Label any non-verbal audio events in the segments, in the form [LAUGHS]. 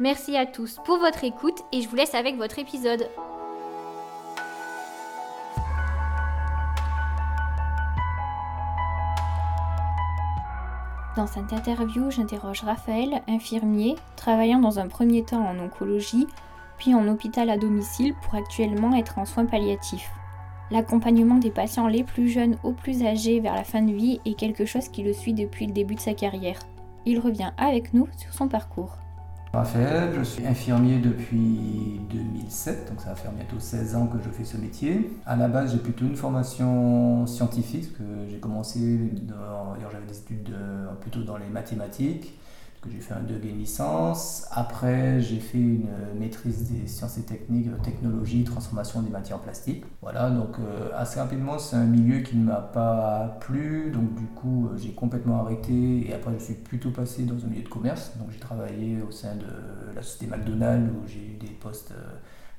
Merci à tous pour votre écoute et je vous laisse avec votre épisode. Dans cette interview, j'interroge Raphaël, infirmier, travaillant dans un premier temps en oncologie, puis en hôpital à domicile pour actuellement être en soins palliatifs. L'accompagnement des patients les plus jeunes aux plus âgés vers la fin de vie est quelque chose qui le suit depuis le début de sa carrière. Il revient avec nous sur son parcours. Raphaël, je suis infirmier depuis 2007, donc ça va faire bientôt 16 ans que je fais ce métier. À la base, j'ai plutôt une formation scientifique, parce que j'ai commencé, j'avais des études plutôt dans les mathématiques que j'ai fait un deuxième licence. Après, j'ai fait une maîtrise des sciences et techniques, euh, technologie, transformation des matières plastiques. Voilà, donc euh, assez rapidement, c'est un milieu qui ne m'a pas plu. Donc du coup, euh, j'ai complètement arrêté et après, je suis plutôt passé dans un milieu de commerce. Donc j'ai travaillé au sein de la société McDonald's où j'ai eu des postes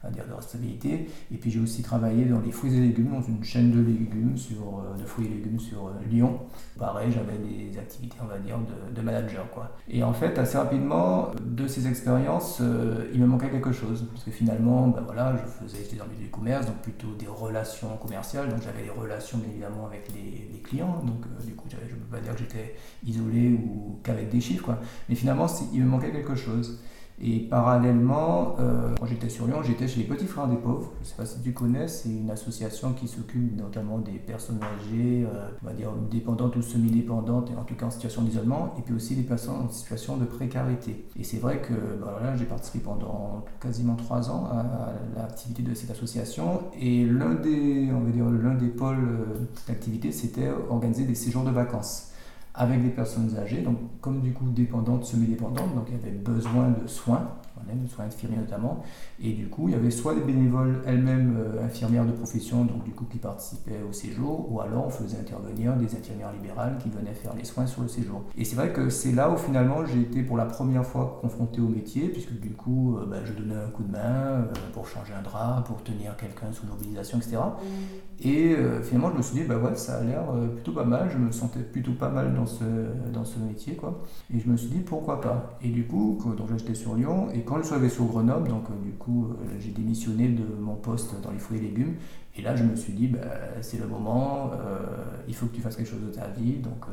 dire, de responsabilité. Et puis j'ai aussi travaillé dans les fruits et légumes, dans une chaîne de légumes, sur, euh, de fruits et légumes sur euh, Lyon. Pareil, j'avais des activités, on va dire, de, manager. Quoi. Et en fait, assez rapidement, de ces expériences, euh, il me manquait quelque chose. Parce que finalement, ben voilà, je faisais, j'étais dans le du commerce, donc plutôt des relations commerciales. Donc j'avais des relations, bien évidemment, avec les, les clients. Donc du coup, je ne peux pas dire que j'étais isolé ou qu'avec des chiffres. Quoi. Mais finalement, il me manquait quelque chose. Et parallèlement, euh, quand j'étais sur Lyon, j'étais chez les Petits Frères des Pauvres. Je ne sais pas si tu connais, c'est une association qui s'occupe notamment des personnes âgées, euh, on va dire dépendantes ou semi-dépendantes, et en tout cas en situation d'isolement, et puis aussi des personnes en situation de précarité. Et c'est vrai que bah j'ai participé pendant quasiment trois ans à, l'activité de cette association, et l'un des, on va dire, l'un des pôles euh, d'activité, c'était organiser des séjours de vacances avec des personnes âgées, donc comme du coup dépendantes, semi-dépendantes, donc il y avait besoin de soins, de soins infirmiers notamment, et du coup il y avait soit des bénévoles elles-mêmes euh, infirmières de profession, donc du coup qui participaient au séjour, ou alors on faisait intervenir des infirmières libérales qui venaient faire les soins sur le séjour. Et c'est vrai que c'est là où finalement j'ai été pour la première fois confronté au métier, puisque du coup euh, bah, je donnais un coup de main euh, pour changer un drap, pour tenir quelqu'un sous mobilisation, etc. Et finalement je me suis dit, bah ouais, ça a l'air plutôt pas mal, je me sentais plutôt pas mal dans ce, dans ce métier, quoi. Et je me suis dit, pourquoi pas Et du coup, donc j'étais sur Lyon, et quand je suis arrivé sur Grenoble, donc du coup j'ai démissionné de mon poste dans les fruits et légumes, et là je me suis dit, bah, c'est le moment, il faut que tu fasses quelque chose de ta vie, donc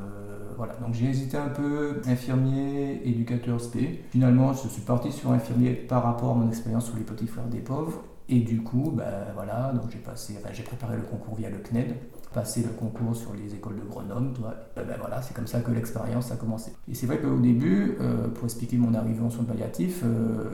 voilà. Donc j'ai hésité un peu, infirmier, éducateur SP. Finalement, je suis parti sur infirmier par rapport à mon expérience sur les petits frères des pauvres, et du coup, bah, voilà, donc j'ai passé, enfin, j'ai préparé le concours via le CNED, passé le concours sur les écoles de Grenoble. Ben, ben voilà, c'est comme ça que l'expérience a commencé. Et c'est vrai qu'au début, euh, pour expliquer mon arrivée en soins palliatifs, euh,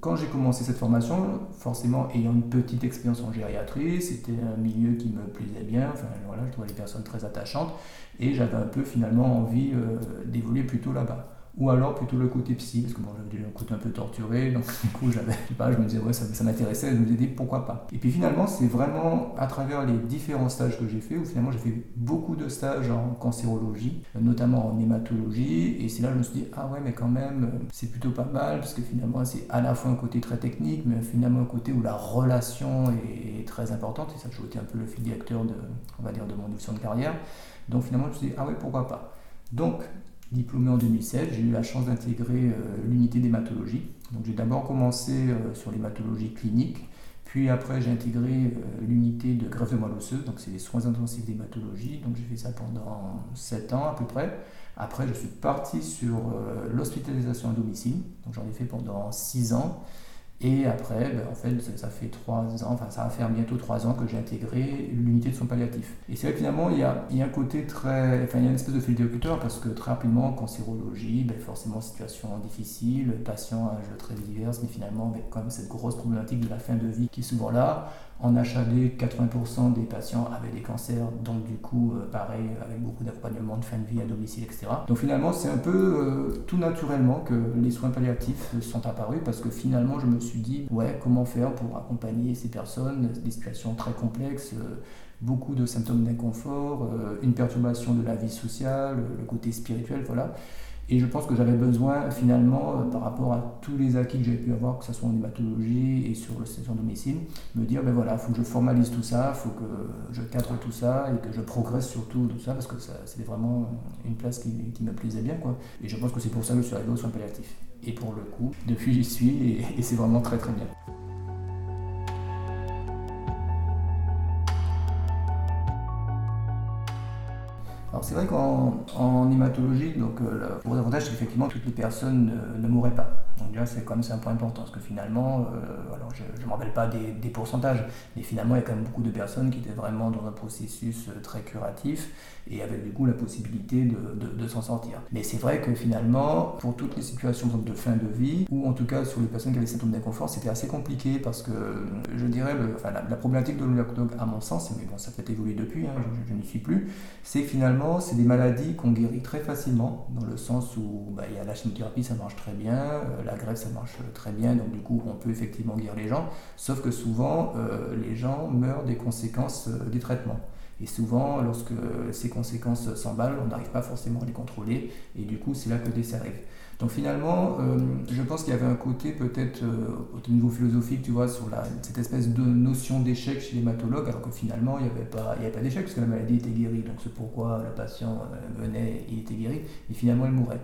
quand j'ai commencé cette formation, forcément ayant une petite expérience en gériatrie, c'était un milieu qui me plaisait bien, enfin voilà, je trouvais les personnes très attachantes, et j'avais un peu finalement envie euh, d'évoluer plutôt là-bas ou alors plutôt le côté psy, parce que bon, j'avais un côté un peu torturé, donc du coup, j'avais, je, me disais, ouais, ça, ça m'intéressait, je me disais, pourquoi pas. Et puis finalement, c'est vraiment à travers les différents stages que j'ai fait, où finalement j'ai fait beaucoup de stages en cancérologie, notamment en hématologie, et c'est là que je me suis dit, ah ouais, mais quand même, c'est plutôt pas mal, parce que finalement, c'est à la fois un côté très technique, mais finalement un côté où la relation est très importante, et ça toujours été un peu le fil directeur de, on va dire, de mon évolution de carrière. Donc finalement, je me suis dit, ah ouais, pourquoi pas. Donc, diplômé en 2007, j'ai eu la chance d'intégrer euh, l'unité d'hématologie. J'ai d'abord commencé euh, sur l'hématologie clinique, puis après j'ai intégré euh, l'unité de greffe de moelle osseuse, donc c'est les soins intensifs d'hématologie. Donc j'ai fait ça pendant 7 ans à peu près. Après je suis parti sur l'hospitalisation à domicile, donc j'en ai fait pendant 6 ans. Et après, ben, en fait, ça, fait trois ans, enfin ça va faire bientôt trois ans que j'ai intégré l'unité de soins palliatifs. Et c'est vrai que finalement, il y a, il y a un côté très, enfin il y a une espèce de fil parce que très rapidement, cancérologie, ben, forcément situation difficile, patient à âge très divers, mais finalement, ben, quand même cette grosse problématique de la fin de vie qui est souvent là. En HAD, 80% des patients avaient des cancers, donc du coup, euh, pareil, avec beaucoup d'accompagnement de fin de vie à domicile, etc. Donc finalement, c'est un peu euh, tout naturellement que les soins palliatifs sont apparus, parce que finalement, je me suis dit, ouais, comment faire pour accompagner ces personnes, des situations très complexes euh, beaucoup de symptômes d'inconfort, une perturbation de la vie sociale, le côté spirituel, voilà. Et je pense que j'avais besoin finalement, euh, par rapport à tous les acquis que j'ai pu avoir, que ce soit en hématologie et sur le station domicile, me dire, ben voilà, il faut que je formalise tout ça, il faut que je cadre tout ça et que je progresse sur tout, ça, parce que c'était vraiment une place qui, me plaisait bien. Quoi. Et je pense que c'est pour ça que je suis arrivé aux soins palliatifs. Et pour le coup, depuis j'y suis et, et c'est vraiment très très bien. C'est vrai qu'en hématologie, donc, euh, le gros avantage c'est qu'effectivement toutes les personnes ne, mourraient pas. Donc déjà c'est quand même un point important, parce que finalement, euh, alors je ne me rappelle pas des, pourcentages, mais finalement il y a quand même beaucoup de personnes qui étaient vraiment dans un processus euh, très curatif et avec du coup la possibilité de, s'en sortir. Mais c'est vrai que finalement, pour toutes les situations de fin de vie, ou en tout cas sur les personnes qui avaient des symptômes d'inconfort, c'était assez compliqué parce que je dirais, la, problématique de l'oncologue à mon sens, mais bon ça peut évoluer depuis, hein, je, n'y suis plus, c'est que c'est des maladies qu'on guérit très facilement, dans le sens où bah, il y a la chimiothérapie, ça marche très bien, euh, la greffe, ça marche très bien, donc du coup on peut effectivement guérir les gens, sauf que souvent euh, les gens meurent des conséquences euh, des traitements. Et souvent, lorsque ces conséquences s'emballent, on n'arrive pas forcément à les contrôler, et du coup, c'est là que le décès arrive. Donc finalement, euh, je pense qu'il y avait un côté peut-être euh, au niveau philosophique, tu vois, sur la, cette espèce de notion d'échec chez l'hématologue, alors que finalement, il n'y avait pas, pas d'échec, parce que la maladie était guérie, donc c'est pourquoi le patient euh, venait, il était guéri, et finalement, il mourait.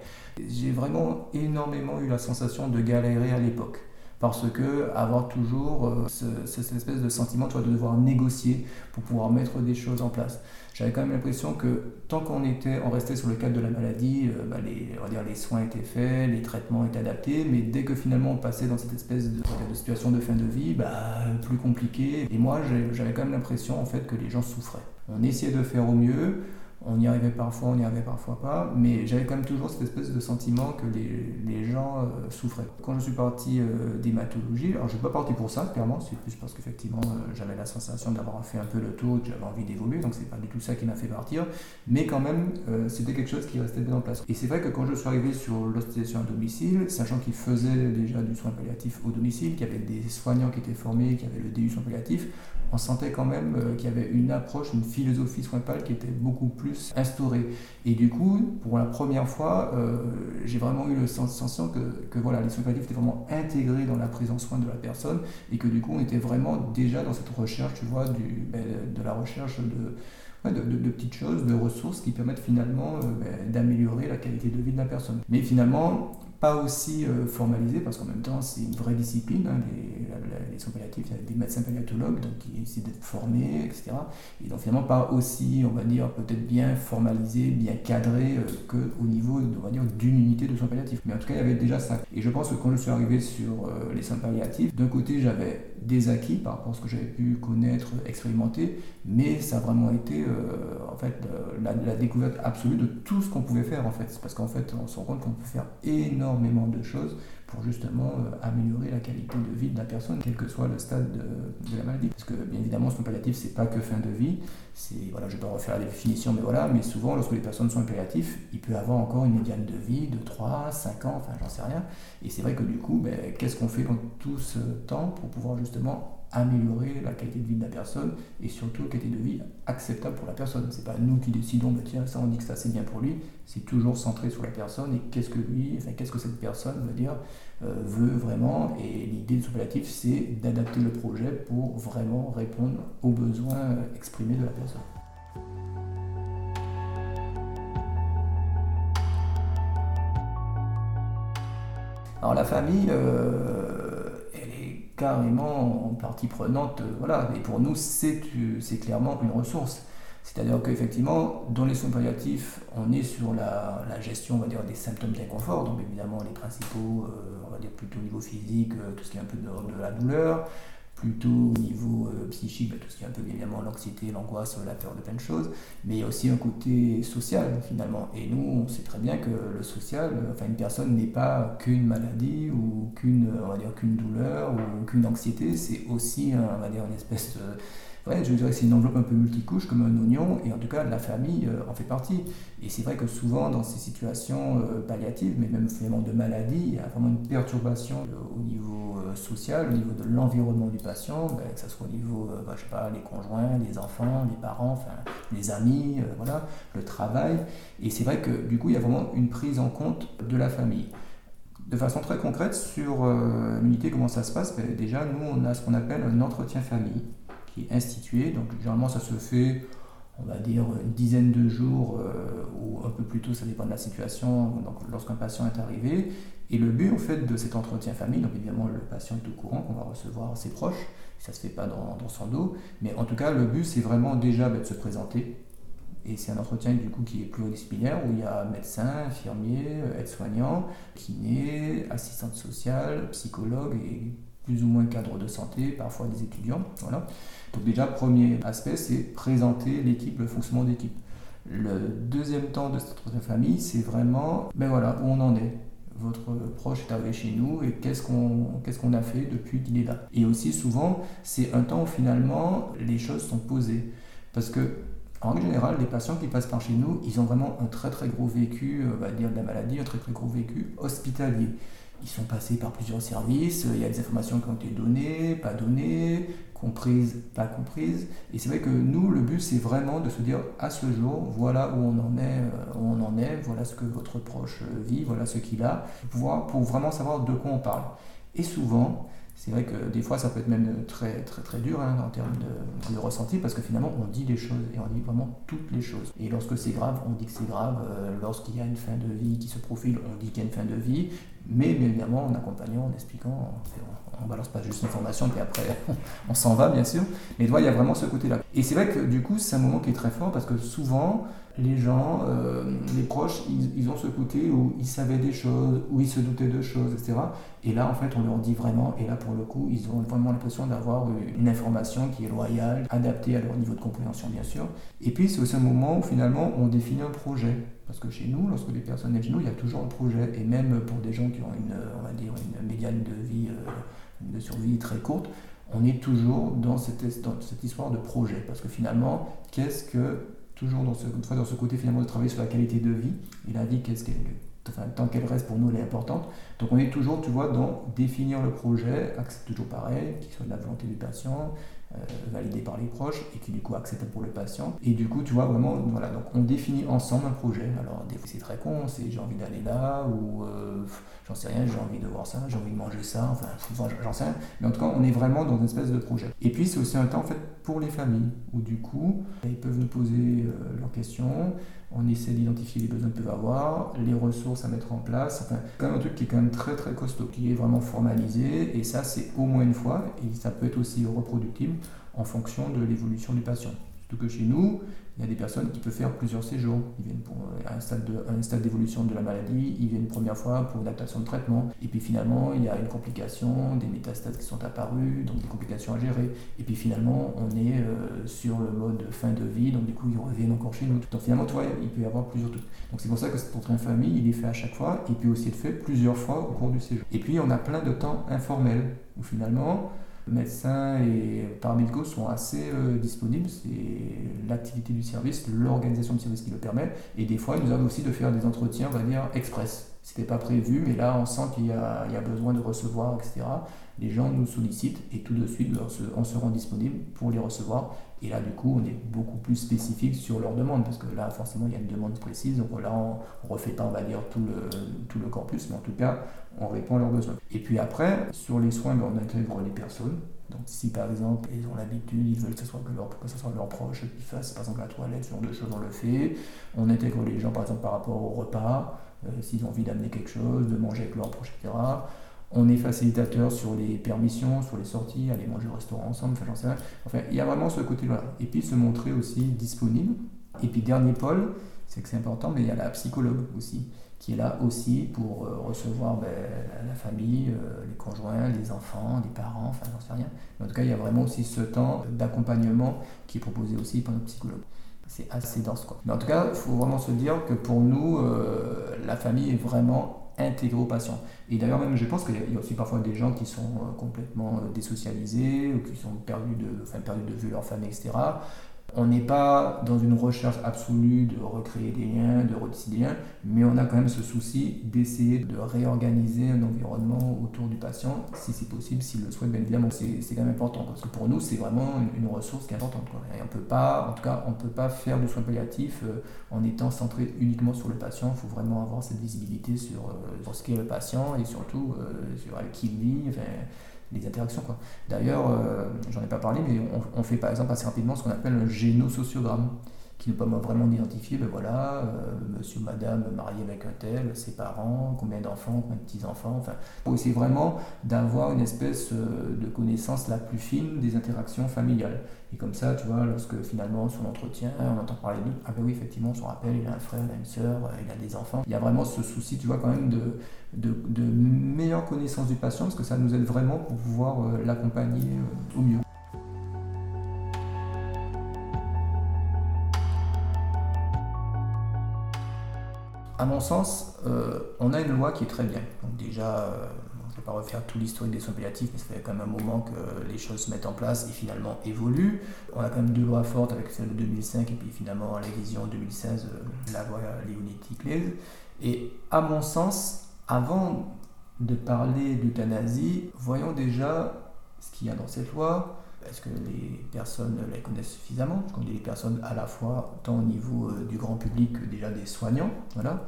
J'ai vraiment énormément eu la sensation de galérer à l'époque parce que avoir toujours euh, cette espèce de sentiment de devoir négocier pour pouvoir mettre des choses en place. J'avais quand même l'impression que tant qu'on était, on restait sur le cadre de la maladie, euh, bah, les, on va dire, les soins étaient faits, les traitements étaient adaptés, mais dès que finalement on passait dans cette espèce de, situation de fin de vie, bah, plus compliqué. Et moi, j'avais quand même l'impression en fait que les gens souffraient. On essayait de faire au mieux, on y arrivait parfois, on n'y arrivait parfois pas, mais j'avais quand même toujours cette espèce de sentiment que les, gens euh, souffraient. Quand je suis parti euh, d'hématologie, alors je ne suis pas parti pour ça, clairement, c'est plus parce qu'effectivement euh, j'avais la sensation d'avoir fait un peu le tour, que j'avais envie d'évoluer, donc c'est pas du tout ça qui m'a fait partir, mais quand même c'était quelque chose qui restait bien en place. Et c'est vrai que quand je suis arrivé sur l'hospitalisation à domicile, sachant qu'ils faisaient déjà du soin palliatif au domicile, qu'il y avait des soignants qui étaient formés, qui avaient le DU soin palliatif, on sentait quand même euh, qu'il y avait une approche, une philosophie soin qui était beaucoup plus instaurée. Et du coup, pour la première fois, euh, j'ai vraiment eu le sensation que, voilà, les soins palliatifs étaient vraiment intégrés dans la prise en soin de la personne et que du coup, on était vraiment déjà dans cette recherche, tu vois, ben, de la recherche de, petites choses, de ressources qui permettent finalement euh, ben, d'améliorer la qualité de vie de la personne. Mais finalement, pas aussi euh, formalisé parce qu'en même temps c'est une vraie discipline, hein, les, les, soins palliatifs, il y a des médecins palliatologues donc, qui essaient d'être formés, etc. Et donc finalement pas aussi, on va dire, peut-être bien formalisé, bien cadré euh, qu'au niveau, on va dire, d'une unité de soins palliatifs. Mais en tout cas il y avait déjà ça. Et je pense que quand je suis arrivé sur euh, les soins palliatifs, d'un côté j'avais des acquis par rapport à ce que j'avais pu connaître, expérimenter, mais ça a vraiment été en fait la, la, découverte absolue de tout ce qu'on pouvait faire en fait. Parce qu'en fait on se rend compte qu'on peut faire énormément de choses pour justement euh, améliorer la qualité de vie de la personne, quel que soit le stade de, la maladie. Parce que bien évidemment, soins palliatif, c'est pas que fin de vie. C'est voilà, je vais pas refaire la définition, mais voilà. Mais souvent, lorsque les personnes sont palliatifs, il peut avoir encore une médiane de vie de 3, 5 ans, enfin, j'en sais rien. Et c'est vrai que du coup, ben, qu'est-ce qu'on fait dans tout ce temps pour pouvoir justement améliorer la qualité de vie de la personne et surtout la qualité de vie acceptable pour la personne. C'est pas nous qui décidons, bah, tiens, ça on dit que ça c'est bien pour lui, c'est toujours centré sur la personne et qu'est-ce que lui, enfin, qu'est-ce que cette personne veut dire, euh, veut vraiment. Et l'idée de ce c'est d'adapter le projet pour vraiment répondre aux besoins exprimés de la personne. Alors la famille, euh, carrément en partie prenante. Euh, voilà. Et pour nous, c'est clairement une ressource. C'est-à-dire qu'effectivement, dans les soins palliatifs, on est sur la, gestion on va des symptômes d'inconfort, donc évidemment les principaux, euh, on va dire plutôt au niveau physique, euh, tout ce qui est un peu de la douleur, plutôt au niveau euh, psychique, bah, tout ce qui est un peu évidemment l'anxiété, l'angoisse, la peur de plein de choses, mais il y a aussi un côté social finalement. Et nous, on sait très bien que le social, euh, enfin une personne n'est pas qu'une maladie ou qu'une, on va dire qu'une douleur ou qu'une anxiété, c'est aussi, on va dire, une espèce de je dirais que c'est une enveloppe un peu multicouche comme un oignon, et en tout cas la famille euh, en fait partie. Et c'est vrai que souvent dans ces situations euh, palliatives, mais même finalement de maladie, il y a vraiment une perturbation euh, au niveau social, au niveau de l'environnement du patient, ben, que ce soit au niveau, ben, je sais pas, les conjoints, les enfants, les parents, enfin, les amis, voilà, le travail. Et c'est vrai que du coup il y a vraiment une prise en compte de la famille. De façon très concrète, sur l'unité, comment ça se passe ben, Déjà, nous, on a ce qu'on appelle un entretien famille institué. Donc généralement ça se fait, on va dire, une dizaine de jours euh, ou un peu plus tôt, ça dépend de la situation, donc lorsqu'un patient est arrivé. Et le but en fait de cet entretien famille, donc évidemment le patient est au courant qu'on va recevoir ses proches, ça se fait pas dans, son dos, mais en tout cas le but c'est vraiment déjà bah, de se présenter. Et c'est un entretien du coup qui est pluridisciplinaire où il y a médecin, infirmier, aide-soignant, kiné, assistante sociale, psychologue et plus ou moins cadre de santé, parfois des étudiants. Voilà. Donc déjà, premier aspect, c'est présenter l'équipe, le fonctionnement d'équipe. Le deuxième temps de cette famille, c'est vraiment, ben voilà, où on en est. Votre proche est arrivé chez nous et qu'est-ce qu'on qu'est-ce qu'on a fait depuis qu'il est là. Et aussi souvent, c'est un temps où finalement les choses sont posées. Parce que en règle générale, les patients qui passent par chez nous, ils ont vraiment un très très gros vécu, euh, on va dire de la maladie, un très très gros vécu hospitalier. Ils sont passés par plusieurs services, il y a des informations qui ont été données, pas données, comprises, pas comprises. Et c'est vrai que nous, le but, c'est vraiment de se dire à ce jour, voilà où on en est, euh, où on en est, voilà ce que votre proche vit, voilà ce qu'il a, pour, pour vraiment savoir de quoi on parle. Et souvent, c'est vrai que des fois ça peut être même très très très dur hein, en termes de, ressenti parce que finalement on dit les choses et on dit vraiment toutes les choses. Et lorsque c'est grave, on dit que c'est grave. Euh, lorsqu'il y a une fin de vie qui se profile, on dit qu'il y a une fin de vie. Mais bien évidemment en accompagnant, en expliquant, on, ne balance pas juste une formation puis après [LAUGHS] on s'en va bien sûr. Mais il y a vraiment ce côté-là. Et c'est vrai que du coup c'est un moment qui est très fort parce que souvent les gens, euh, les proches, ils, ont ce côté où ils savaient des choses, où ils se doutaient de choses, etc. Et là, en fait, on leur dit vraiment, et là, pour le coup, ils ont vraiment l'impression d'avoir une information qui est loyale, adaptée à leur niveau de compréhension, bien sûr. Et puis, c'est aussi un moment où, finalement, on définit un projet. Parce que chez nous, lorsque des personnes viennent chez nous, il y a toujours un projet. Et même pour des gens qui ont une, on va dire, une médiane de vie, euh, de survie très courte, on est toujours dans cette, dans cette histoire de projet. Parce que finalement, qu'est-ce que toujours dans ce, dans ce côté finalement de travailler sur la qualité de vie. Il dit qu'est-ce qu'elle, enfin, tant qu'elle reste pour nous, elle est importante. Donc on est toujours, tu vois, dans définir le projet, c'est toujours pareil, qui soit de la volonté du patient, validé par les proches et qui du coup acceptable pour le patient. Et du coup, tu vois vraiment, voilà, donc on définit ensemble un projet. Alors des fois c'est très con, c'est j'ai envie d'aller là ou euh, j'en sais rien, j'ai envie de voir ça, j'ai envie de manger ça, enfin j'en sais rien. Mais en tout cas, on est vraiment dans une espèce de projet. Et puis c'est aussi un temps en fait pour les familles où du coup ils peuvent nous poser euh, leurs questions on essaie d'identifier les besoins qu'ils peuvent avoir, les ressources à mettre en place. Enfin, quand même un truc qui est quand même très très costaud, qui est vraiment formalisé, et ça c'est au moins une fois, et ça peut être aussi reproductible en fonction de l'évolution du patient. Surtout que chez nous, il y a des personnes qui peuvent faire plusieurs séjours. Ils viennent pour un stade, d'évolution de la maladie, ils viennent une première fois pour une adaptation de traitement, et puis finalement il y a une complication, des métastases qui sont apparues, donc des complications à gérer. Et puis finalement on est euh, sur le mode fin de vie, donc du coup ils reviennent encore chez nous. Donc finalement tu vois, il peut y avoir plusieurs trucs. Donc c'est pour ça que cet train famille, il est fait à chaque fois, et puis aussi être fait plusieurs fois au cours du séjour. Et puis on a plein de temps informels, où finalement médecins et paramédicaux sont assez euh, disponibles. C'est l'activité du service, l'organisation du service qui le permet. Et des fois, il nous arrive aussi de faire des entretiens, on va dire, express. C'était pas prévu, mais là, on sent qu'il y, a besoin de recevoir, etc. Les gens nous sollicitent et tout de suite, on se rend disponible pour les recevoir. Et là, du coup, on est beaucoup plus spécifique sur leurs demandes, parce que là, forcément, il y a une demande précise. Donc là, on ne refait pas, on va dire, tout le, tout corpus, mais en tout cas, on répond à leurs besoins. Et puis après, sur les soins, ben, on intègre les personnes. Donc si par exemple ils ont l'habitude, ils veulent que ce soit, que, leur, que ce soit leurs proches qui fassent par exemple la toilette, ce genre de choses, on le fait. On intègre les gens par exemple par rapport au repas, euh, s'ils ont envie d'amener quelque chose, de manger avec leurs proches, etc. On est facilitateur sur les permissions, sur les sorties, aller manger au restaurant ensemble, enfin j'en sais rien. Enfin, il y a vraiment ce côté-là. Et puis se montrer aussi disponible. Et puis dernier pôle, c'est que c'est important, mais il y a la psychologue aussi qui est là aussi pour euh, recevoir ben, la famille, les conjoints, les enfants, les parents, enfin j'en sais rien. Mais en tout cas, il y a vraiment aussi ce temps d'accompagnement qui est proposé aussi par notre psychologue. C'est assez dense quoi. Mais en tout cas, il faut vraiment se dire que pour nous, la famille est vraiment intégrée au patient. Et d'ailleurs même, je pense qu'il y a aussi parfois des gens qui sont complètement désocialisés ou qui sont perdus de, de vue leur famille, etc. On n'est pas dans une recherche absolue de recréer des liens, de retisser des liens, mais on a quand même ce souci d'essayer de réorganiser un environnement autour du patient, si c'est possible, s'il le souhaite, bien évidemment. C'est quand même important, parce que pour nous, c'est vraiment une, ressource qui est importante. Peut pas, en tout cas, on ne peut pas faire du soin palliatif euh, en étant centré uniquement sur le patient. Il faut vraiment avoir cette visibilité sur, euh, sur ce qu'est le patient et surtout euh, sur qui il vit les interactions. D'ailleurs, euh, j'en ai pas parlé, mais on, fait par exemple assez rapidement ce qu'on appelle un génosociogramme, qui nous permet vraiment d'identifier, ben voilà, euh, monsieur, madame marié avec un tel, ses parents, combien d'enfants, combien de petits-enfants, enfin, pour essayer vraiment d'avoir une espèce euh, de connaissance la plus fine des interactions familiales. Et comme ça, tu vois, lorsque finalement, sur l'entretien, on entend parler de ah ben oui, effectivement, on se rappelle, il a un frère, il a une soeur, il a des enfants. Il y a vraiment ce souci, tu vois, quand même de, de, meilleure connaissance du patient, parce que ça nous aide vraiment pour pouvoir euh, l'accompagner euh, au mieux. À mon sens, euh, on a une loi qui est très bien. Donc déjà, je ne vais pas refaire tout l'historique des soins palliatifs, mais ça fait quand même un moment que les choses se mettent en place et finalement évoluent. On a quand même deux lois fortes avec celle de 2005 et puis finalement la vision 2016, la loi Léonetti-Claise. Et à mon sens, avant de parler d'euthanasie, voyons déjà ce qu'il y a dans cette loi. Est-ce que les personnes la connaissent suffisamment? Je connais les personnes à la fois tant au niveau euh, du grand public que déjà des soignants. Voilà.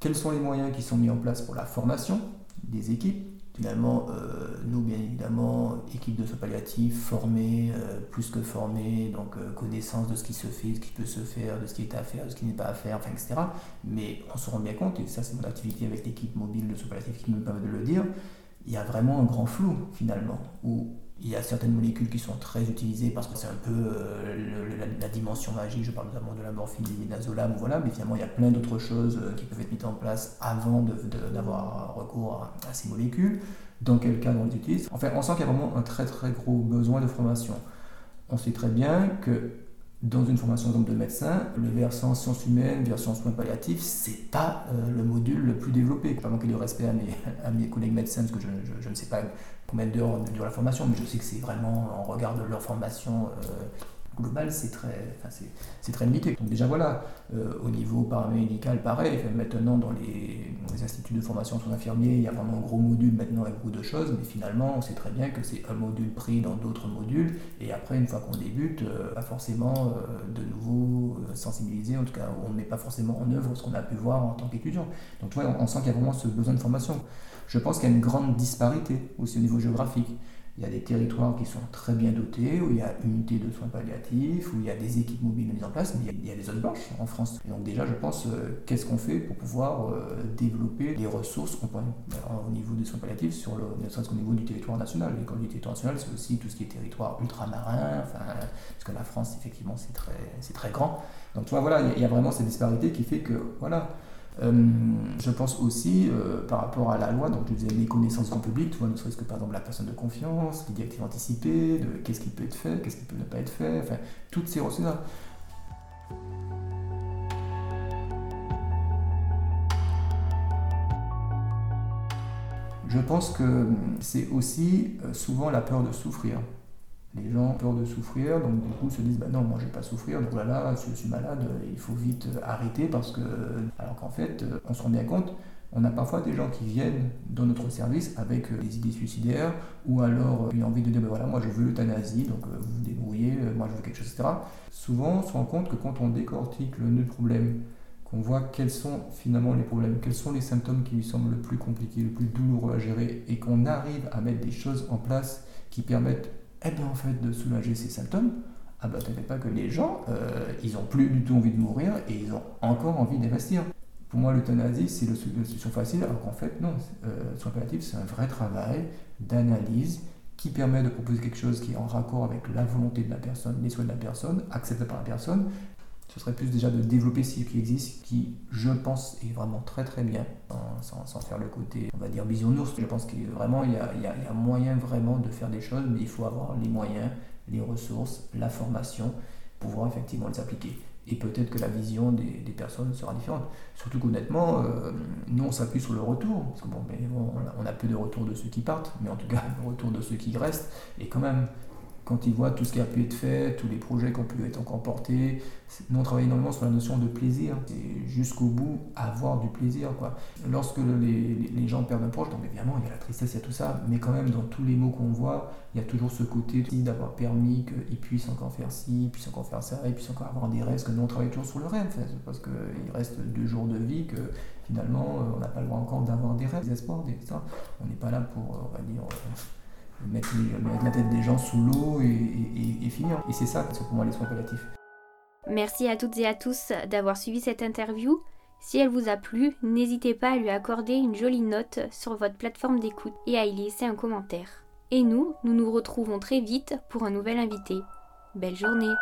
Quels sont les moyens qui sont mis en place pour la formation des équipes? Finalement, euh, nous, bien évidemment, équipe de soins palliatifs, formés, euh, plus que formés, donc euh, connaissance de ce qui se fait, de ce qui peut se faire, de ce qui est à faire, de ce qui n'est pas à faire, enfin, etc. Mais on se rend bien compte, et ça c'est mon activité avec l'équipe mobile de soins palliatifs qui me permet de le dire, il y a vraiment un grand flou finalement, où il y a certaines molécules qui sont très utilisées parce que c'est un peu euh, la, dimension magique, je parle notamment de la morphine, du midazolam, voilà, mais finalement il y a plein d'autres choses euh, qui peuvent être mises en place avant d'avoir recours à, ces molécules, dans quel cas on les utilise? Enfin, on sent qu'il y a vraiment un très très gros besoin de formation. On sait très bien que dans une formation de médecin, le versant sciences humaines, version soins palliatifs, c'est pas euh, le module le plus développé. Pas manquer de respect à mes, [LAUGHS] à mes collègues médecins, parce que je, je, ne sais pas combien d'heures dure la formation, mais je sais que c'est vraiment en regard de leur formation euh, global, c'est très, c'est, très limité. Donc déjà voilà, euh, au niveau paramédical, pareil. Maintenant, dans les, instituts de formation sur infirmiers, il y a vraiment un gros module maintenant avec beaucoup de choses, mais finalement, on sait très bien que c'est un module pris dans d'autres modules, et après, une fois qu'on débute, euh, pas forcément euh, de nouveau sensibiliser, en tout cas, on ne met pas forcément en œuvre ce qu'on a pu voir en tant qu'étudiant. Donc tu vois, on sent qu'il y a vraiment ce besoin de formation. Je pense qu'il y a une grande disparité aussi au niveau géographique. Il y a des territoires qui sont très bien dotés, où il y a unité de soins palliatifs, où il y a des équipes mobiles mises en place, mais il y a, des zones blanches en France. Donc déjà, je pense, euh, qu'est-ce qu'on fait pour pouvoir euh, développer des ressources au niveau des soins palliatifs, sur le, ne serait-ce qu'au niveau du territoire national. Et quand du territoire national, c'est aussi tout ce qui est territoire ultramarin, parce que la France, effectivement, c'est très, très grand. Donc tu vois, voilà, il y, a vraiment cette disparité qui fait que, voilà, euh, je pense aussi, euh, par rapport à la loi, donc je disais les connaissances grand public, tu vois, ne serait-ce que par exemple la personne de confiance, les directives anticipées, de qu'est-ce qui peut être fait, qu'est-ce qui peut ne pas être fait, enfin, toutes ces ressources-là. Je pense que c'est aussi euh, souvent la peur de souffrir. Les gens ont peur de souffrir, donc du coup se disent bah non, moi je vais pas souffrir, donc voilà, si je suis malade, il faut vite arrêter parce que. Alors qu'en fait, on se rend bien compte, on a parfois des gens qui viennent dans notre service avec des idées suicidaires ou alors une envie de dire ben voilà, moi je veux l'euthanasie, donc euh, vous vous débrouillez, euh, moi je veux quelque chose, etc. Souvent, on se rend compte que quand on décortique le nœud problème, qu'on voit quels sont finalement les problèmes, quels sont les symptômes qui lui semblent le plus compliqués, le plus douloureux à gérer, et qu'on arrive à mettre des choses en place qui permettent eh bien, en fait, de soulager ces symptômes, ah bah t'inquiète pas que les gens, euh, ils ont plus du tout envie de mourir et ils ont encore envie d'investir. Pour moi, l'euthanasie, c'est la solution facile, alors qu'en fait, non. Euh, soin palliatif, c'est un vrai travail d'analyse qui permet de proposer quelque chose qui est en raccord avec la volonté de la personne, les souhaits de la personne, accepté par la personne, ce serait plus déjà de développer ce qui existe, qui, je pense, est vraiment très très bien, sans, sans, faire le côté, on va dire, bisounours. Je pense qu'il il y, a, moyen vraiment de faire des choses, mais il faut avoir les moyens, les ressources, la formation, pour pouvoir effectivement les appliquer et peut-être que la vision des, personnes sera différente. Surtout qu'honnêtement, euh, nous on s'appuie sur le retour, parce que bon, mais bon, on, a, peu de retour de ceux qui partent, mais en tout cas le retour de ceux qui restent, et quand même, quand ils voient tout ce qui a pu être fait, tous les projets qui ont pu être encore portés. Nous, on travaille énormément sur la notion de plaisir. C'est jusqu'au bout avoir du plaisir. Quoi. Lorsque les, gens perdent un proche, évidemment, il y a la tristesse, il y a tout ça, mais quand même, dans tous les mots qu'on voit, il y a toujours ce côté d'avoir permis qu'ils puissent encore faire ci, puissent encore faire ça, ils puissent encore avoir des rêves, nous, on travaille toujours sur le rêve, parce qu'il reste deux jours de vie que finalement, on n'a pas le droit encore d'avoir des rêves, des espoirs, des, ça. On n'est pas là pour, on va dire, mettre, la tête des gens sous l'eau et, finir. Et c'est ça, c'est pour moi les soins palliatifs. Merci à toutes et à tous d'avoir suivi cette interview. Si elle vous a plu, n'hésitez pas à lui accorder une jolie note sur votre plateforme d'écoute et à y laisser un commentaire. Et nous, nous nous retrouvons très vite pour un nouvel invité. Belle journée